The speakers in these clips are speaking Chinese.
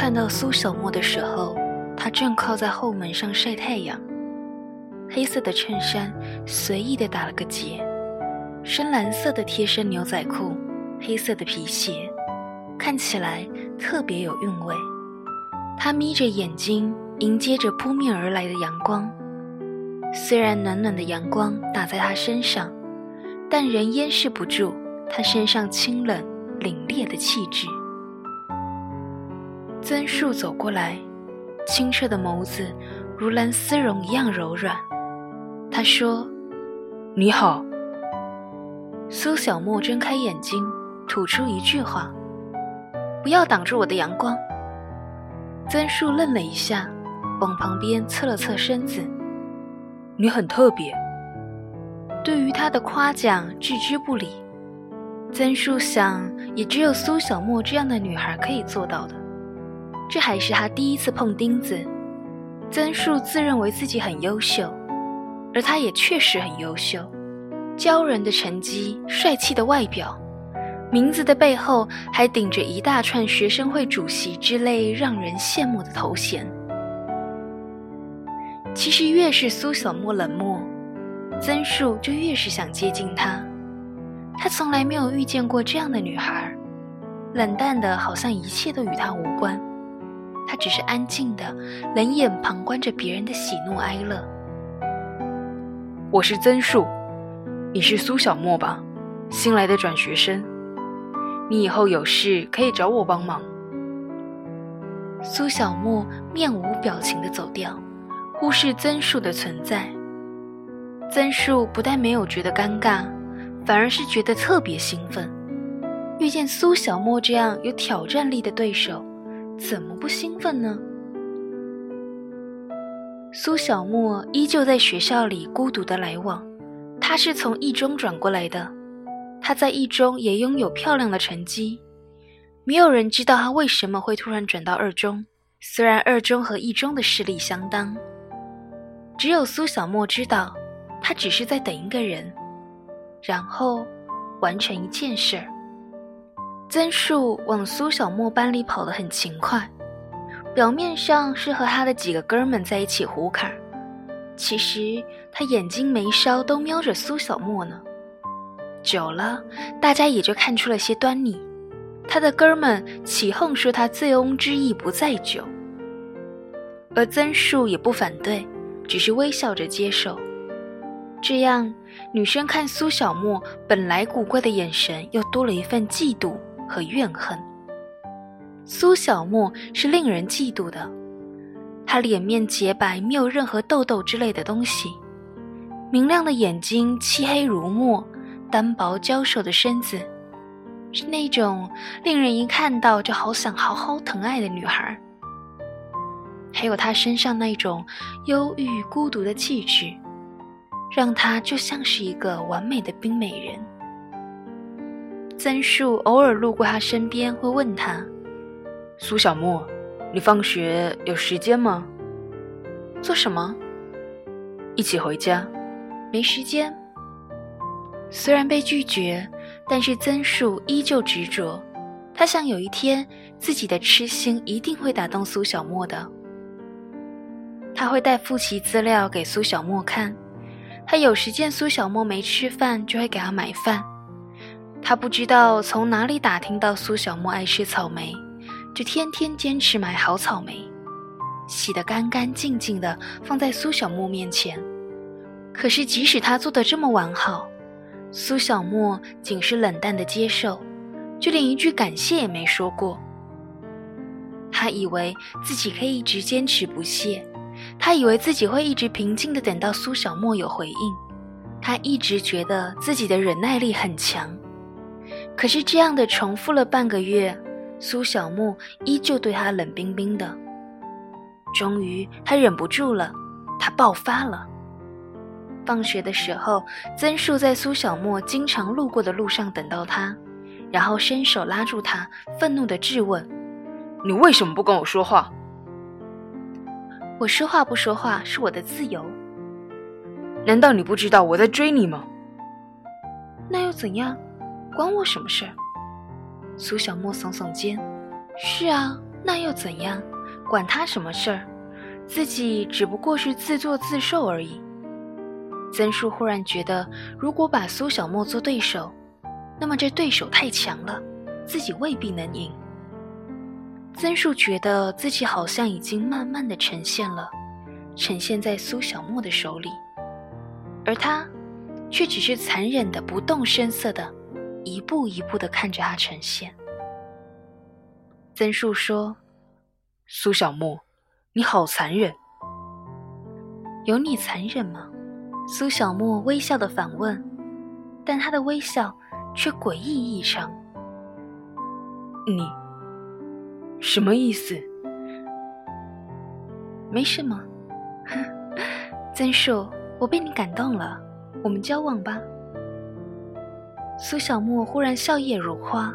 看到苏小沫的时候，他正靠在后门上晒太阳，黑色的衬衫随意的打了个结，深蓝色的贴身牛仔裤，黑色的皮鞋，看起来特别有韵味。他眯着眼睛迎接着扑面而来的阳光，虽然暖暖的阳光打在他身上，但仍掩饰不住他身上清冷凛冽的气质。曾树走过来，清澈的眸子如蓝丝绒一样柔软。他说：“你好。”苏小沫睁开眼睛，吐出一句话：“不要挡住我的阳光。”曾树愣了一下，往旁边侧了侧身子。“你很特别。”对于他的夸奖置之不理。曾树想，也只有苏小沫这样的女孩可以做到的。这还是他第一次碰钉子。曾树自认为自己很优秀，而他也确实很优秀，骄人的成绩，帅气的外表，名字的背后还顶着一大串学生会主席之类让人羡慕的头衔。其实越是苏小沫冷漠，曾树就越是想接近她。他从来没有遇见过这样的女孩，冷淡的好像一切都与他无关。他只是安静的冷眼旁观着别人的喜怒哀乐。我是曾树，你是苏小沫吧？新来的转学生，你以后有事可以找我帮忙。苏小沫面无表情的走掉，忽视曾树的存在。曾树不但没有觉得尴尬，反而是觉得特别兴奋。遇见苏小沫这样有挑战力的对手。怎么不兴奋呢？苏小沫依旧在学校里孤独的来往。他是从一中转过来的，他在一中也拥有漂亮的成绩。没有人知道他为什么会突然转到二中，虽然二中和一中的实力相当。只有苏小沫知道，他只是在等一个人，然后完成一件事儿。曾树往苏小沫班里跑得很勤快，表面上是和他的几个哥们在一起胡侃，其实他眼睛眉梢都瞄着苏小沫呢。久了，大家也就看出了些端倪。他的哥们起哄说他醉翁之意不在酒，而曾树也不反对，只是微笑着接受。这样，女生看苏小沫本来古怪的眼神又多了一份嫉妒。和怨恨。苏小沫是令人嫉妒的，她脸面洁白，没有任何痘痘之类的东西，明亮的眼睛，漆黑如墨，单薄娇瘦的身子，是那种令人一看到就好想好好疼爱的女孩。还有她身上那种忧郁孤独的气质，让她就像是一个完美的冰美人。曾树偶尔路过他身边，会问他：“苏小沫，你放学有时间吗？做什么？一起回家？没时间。”虽然被拒绝，但是曾树依旧执着。他想有一天，自己的痴心一定会打动苏小沫的。他会带复习资料给苏小沫看，他有时见苏小沫没吃饭，就会给他买饭。他不知道从哪里打听到苏小沫爱吃草莓，就天天坚持买好草莓，洗得干干净净的放在苏小沫面前。可是即使他做的这么完好，苏小沫仅是冷淡的接受，就连一句感谢也没说过。他以为自己可以一直坚持不懈，他以为自己会一直平静的等到苏小沫有回应，他一直觉得自己的忍耐力很强。可是这样的重复了半个月，苏小沫依旧对他冷冰冰的。终于，他忍不住了，他爆发了。放学的时候，曾树在苏小沫经常路过的路上等到他，然后伸手拉住他，愤怒地质问：“你为什么不跟我说话？”“我说话不说话是我的自由。”“难道你不知道我在追你吗？”“那又怎样？”关我什么事儿？苏小沫耸耸肩：“是啊，那又怎样？管他什么事儿，自己只不过是自作自受而已。曾树忽然觉得，如果把苏小沫做对手，那么这对手太强了，自己未必能赢。曾树觉得自己好像已经慢慢的呈现了，呈现在苏小沫的手里，而他却只是残忍的、不动声色的，一步一步的看着他呈现。曾树说：“苏小沫，你好残忍。有你残忍吗？”苏小沫微笑的反问，但他的微笑却诡异异常。你什么意思？没什么。曾树，我被你感动了，我们交往吧。苏小沫忽然笑靥如花。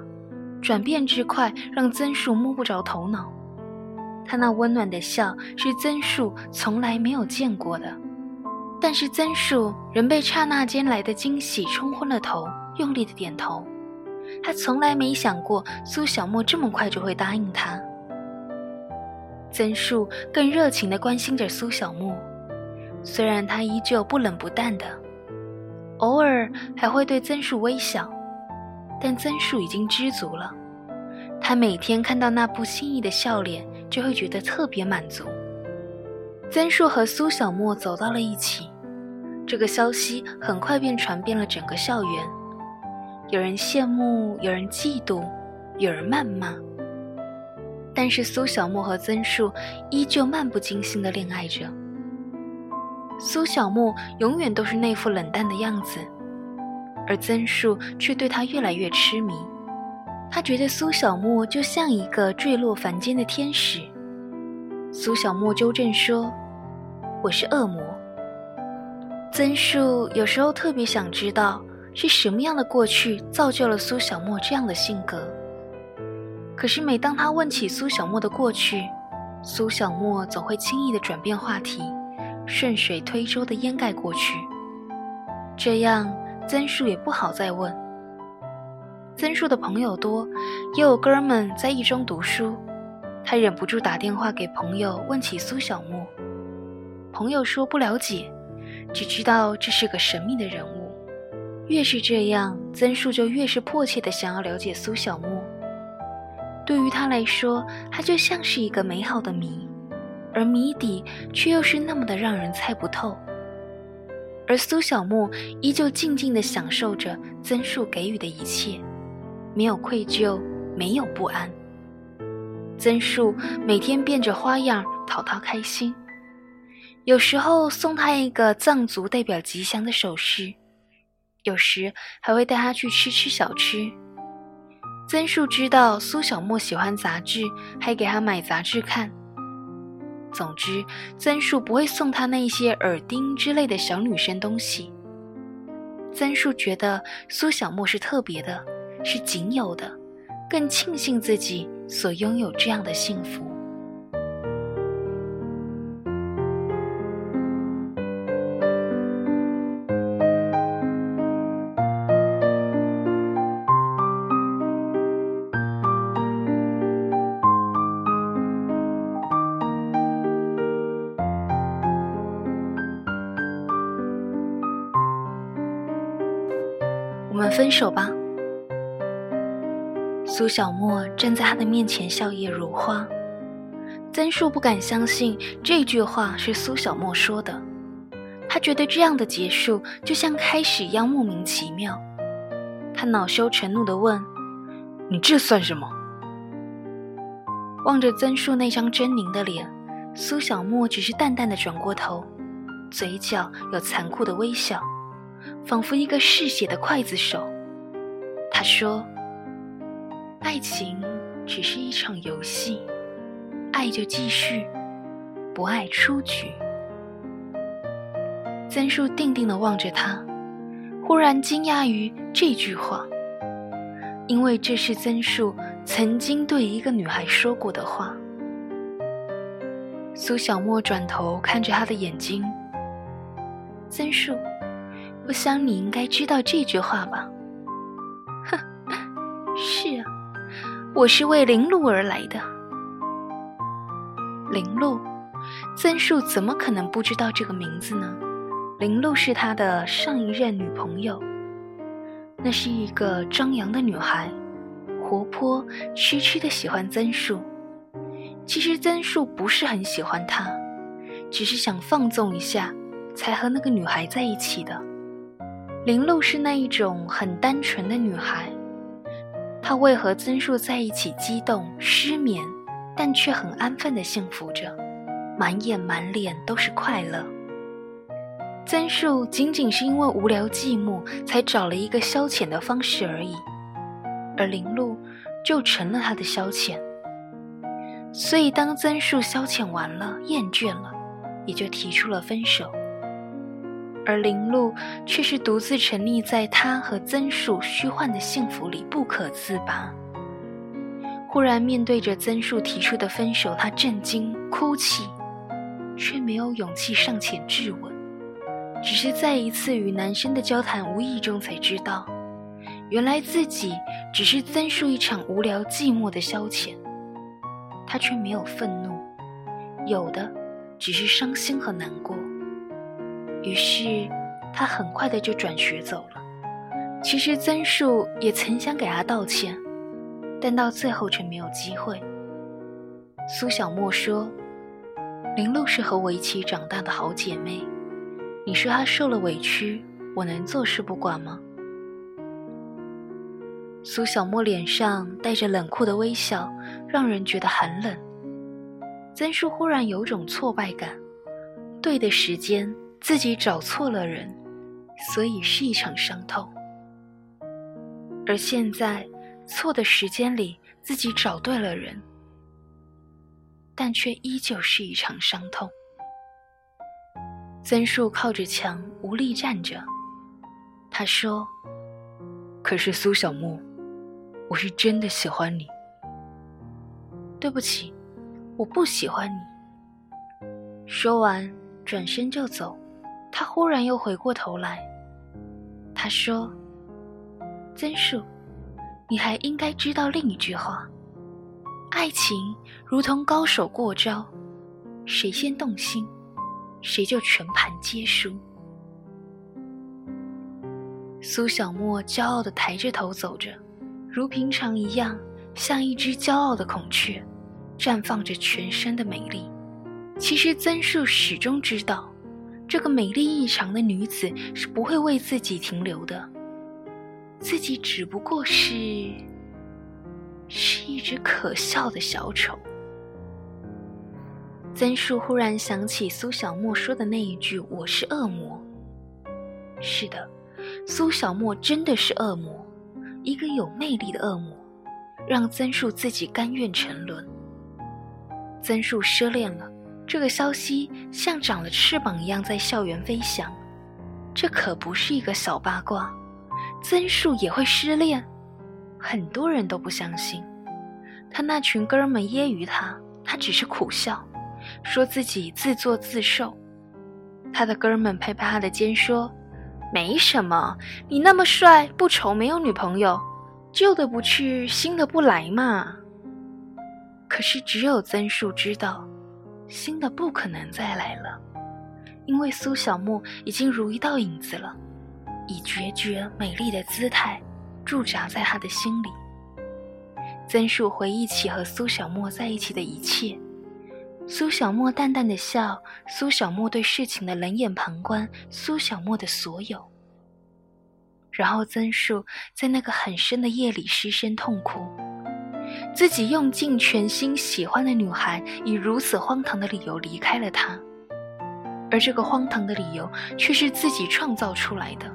转变之快，让曾树摸不着头脑。他那温暖的笑是曾树从来没有见过的，但是曾树仍被刹那间来的惊喜冲昏了头，用力的点头。他从来没想过苏小沫这么快就会答应他。曾树更热情地关心着苏小沫，虽然他依旧不冷不淡的，偶尔还会对曾树微笑。但曾树已经知足了，他每天看到那不经意的笑脸，就会觉得特别满足。曾树和苏小沫走到了一起，这个消息很快便传遍了整个校园，有人羡慕，有人嫉妒，有人谩骂。但是苏小沫和曾树依旧漫不经心地恋爱着。苏小沫永远都是那副冷淡的样子。而曾树却对他越来越痴迷，他觉得苏小沫就像一个坠落凡间的天使。苏小沫纠正说：“我是恶魔。”曾树有时候特别想知道是什么样的过去造就了苏小沫这样的性格。可是每当他问起苏小沫的过去，苏小沫总会轻易的转变话题，顺水推舟的掩盖过去，这样。曾树也不好再问。曾树的朋友多，也有哥们在一中读书，他忍不住打电话给朋友问起苏小沫。朋友说不了解，只知道这是个神秘的人物。越是这样，曾树就越是迫切的想要了解苏小沫。对于他来说，他就像是一个美好的谜，而谜底却又是那么的让人猜不透。而苏小沫依旧静静地享受着曾树给予的一切，没有愧疚，没有不安。曾树每天变着花样讨她开心，有时候送她一个藏族代表吉祥的首饰，有时还会带她去吃吃小吃。曾树知道苏小沫喜欢杂志，还给她买杂志看。总之，曾树不会送他那些耳钉之类的小女生东西。曾树觉得苏小沫是特别的，是仅有的，更庆幸自己所拥有这样的幸福。分手吧。苏小沫站在他的面前，笑靥如花。曾树不敢相信这句话是苏小沫说的，他觉得这样的结束就像开始一样莫名其妙。他恼羞成怒地问：“你这算什么？”望着曾树那张狰狞的脸，苏小沫只是淡淡的转过头，嘴角有残酷的微笑。仿佛一个嗜血的刽子手，他说：“爱情只是一场游戏，爱就继续，不爱出局。”曾树定定地望着他，忽然惊讶于这句话，因为这是曾树曾经对一个女孩说过的话。苏小沫转头看着他的眼睛，曾树。我想你应该知道这句话吧？哼，是啊，我是为林路而来的。林露，曾树怎么可能不知道这个名字呢？林露是他的上一任女朋友，那是一个张扬的女孩，活泼、痴痴的喜欢曾树。其实曾树不是很喜欢她，只是想放纵一下，才和那个女孩在一起的。林露是那一种很单纯的女孩，她为和曾树在一起激动、失眠，但却很安分的幸福着，满眼满脸都是快乐。曾树仅仅是因为无聊寂寞，才找了一个消遣的方式而已，而林露就成了他的消遣。所以，当曾树消遣完了、厌倦了，也就提出了分手。而林露却是独自沉溺在他和曾树虚幻的幸福里不可自拔。忽然面对着曾树提出的分手，他震惊、哭泣，却没有勇气上前质问，只是在一次与男生的交谈无意中才知道，原来自己只是曾树一场无聊寂寞的消遣。他却没有愤怒，有的只是伤心和难过。于是，他很快的就转学走了。其实曾树也曾想给他道歉，但到最后却没有机会。苏小沫说：“林露是和我一起长大的好姐妹，你说她受了委屈，我能坐视不管吗？”苏小沫脸上带着冷酷的微笑，让人觉得寒冷。曾树忽然有种挫败感，对的时间自己找错了人，所以是一场伤痛；而现在错的时间里自己找对了人，但却依旧是一场伤痛。曾树靠着墙无力站着，他说：“可是苏小木。”我是真的喜欢你。对不起，我不喜欢你。说完，转身就走。他忽然又回过头来，他说：“曾树，你还应该知道另一句话：爱情如同高手过招，谁先动心，谁就全盘皆输。”苏小沫骄傲的抬着头走着。如平常一样，像一只骄傲的孔雀，绽放着全身的美丽。其实曾树始终知道，这个美丽异常的女子是不会为自己停留的。自己只不过是，是一只可笑的小丑。曾树忽然想起苏小沫说的那一句：“我是恶魔。”是的，苏小沫真的是恶魔。一个有魅力的恶魔，让曾树自己甘愿沉沦。曾树失恋了，这个消息像长了翅膀一样在校园飞翔。这可不是一个小八卦，曾树也会失恋，很多人都不相信。他那群哥们揶揄他，他只是苦笑，说自己自作自受。他的哥们拍拍他的肩说。没什么，你那么帅不愁，没有女朋友，旧的不去，新的不来嘛。可是只有曾树知道，新的不可能再来了，因为苏小沫已经如一道影子了，以决绝美丽的姿态驻扎在他的心里。曾树回忆起和苏小沫在一起的一切。苏小沫淡淡的笑，苏小沫对事情的冷眼旁观，苏小沫的所有。然后曾树在那个很深的夜里失声痛哭，自己用尽全心喜欢的女孩，以如此荒唐的理由离开了他，而这个荒唐的理由却是自己创造出来的。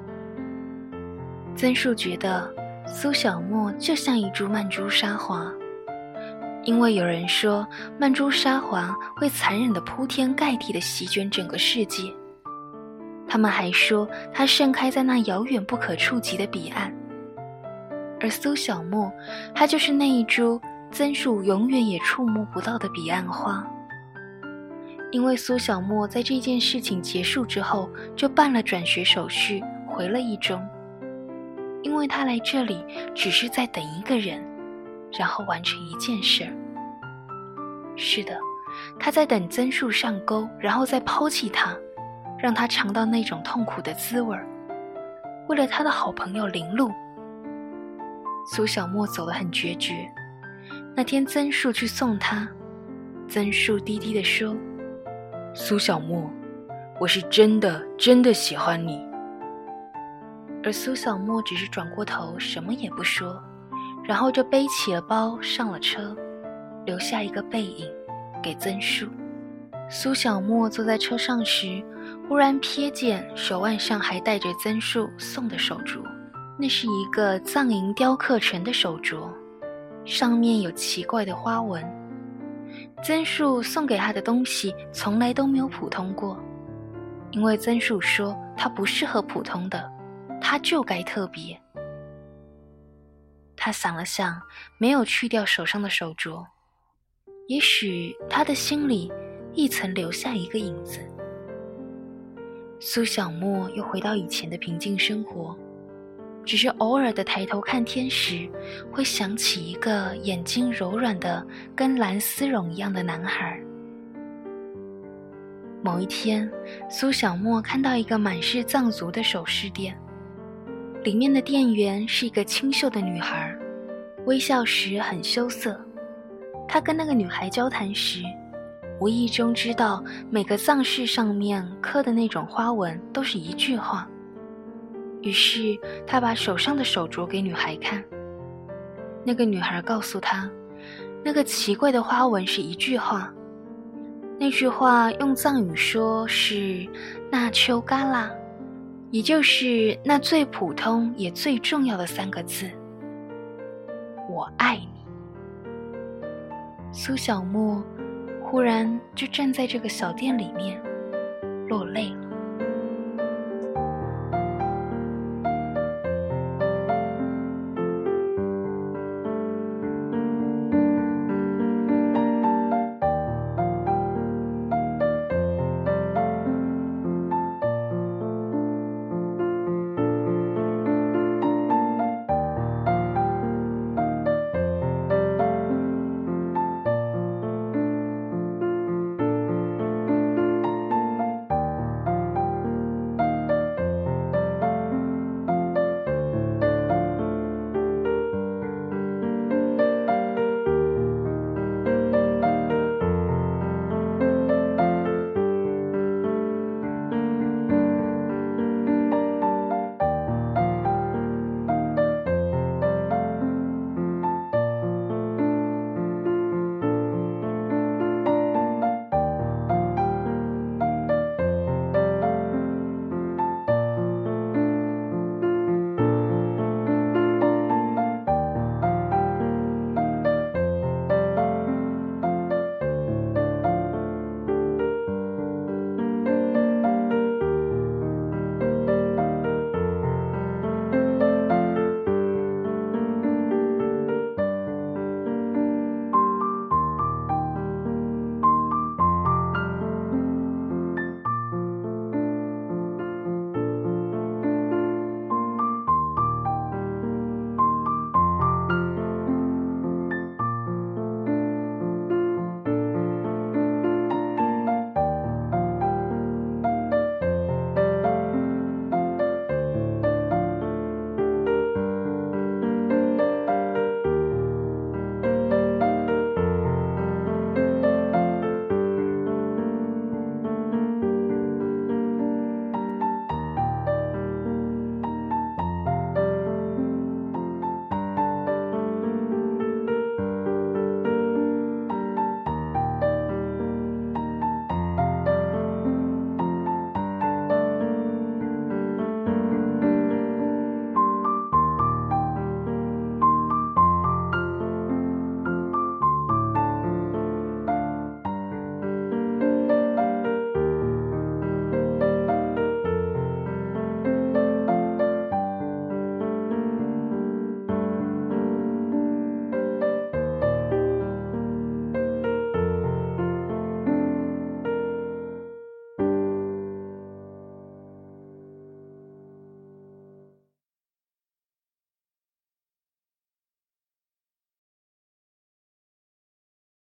曾树觉得苏小沫就像一株曼珠沙华。因为有人说曼珠沙华会残忍的铺天盖地的席卷整个世界，他们还说它盛开在那遥远不可触及的彼岸，而苏小沫，她就是那一株曾树永远也触摸不到的彼岸花。因为苏小沫在这件事情结束之后就办了转学手续，回了一中，因为他来这里只是在等一个人。然后完成一件事儿。是的，他在等曾树上钩，然后再抛弃他，让他尝到那种痛苦的滋味儿。为了他的好朋友林露，苏小沫走得很决绝。那天曾树去送他，曾树低低地说：“苏小沫，我是真的真的喜欢你。”而苏小沫只是转过头，什么也不说，然后就背起了包上了车，留下一个背影给曾树。苏小沫坐在车上时。忽然瞥见手腕上还戴着曾树送的手镯，那是一个藏银雕刻成的手镯，上面有奇怪的花纹。曾树送给他的东西从来都没有普通过，因为曾树说他不适合普通的，他就该特别。他想了想，没有去掉手上的手镯，也许他的心里亦曾留下一个影子。苏小沫又回到以前的平静生活，只是偶尔的抬头看天时，会想起一个眼睛柔软的跟蓝丝绒一样的男孩。某一天，苏小沫看到一个满是藏族的首饰店，里面的店员是一个清秀的女孩，微笑时很羞涩。她跟那个女孩交谈时。无意中知道每个藏饰上面刻的那种花纹都是一句话，于是他把手上的手镯给女孩看。那个女孩告诉他，那个奇怪的花纹是一句话，那句话用藏语说是“那秋嘎拉”，也就是那最普通也最重要的三个字：“我爱你”。苏小沫。忽然，就站在这个小店里面，落泪了。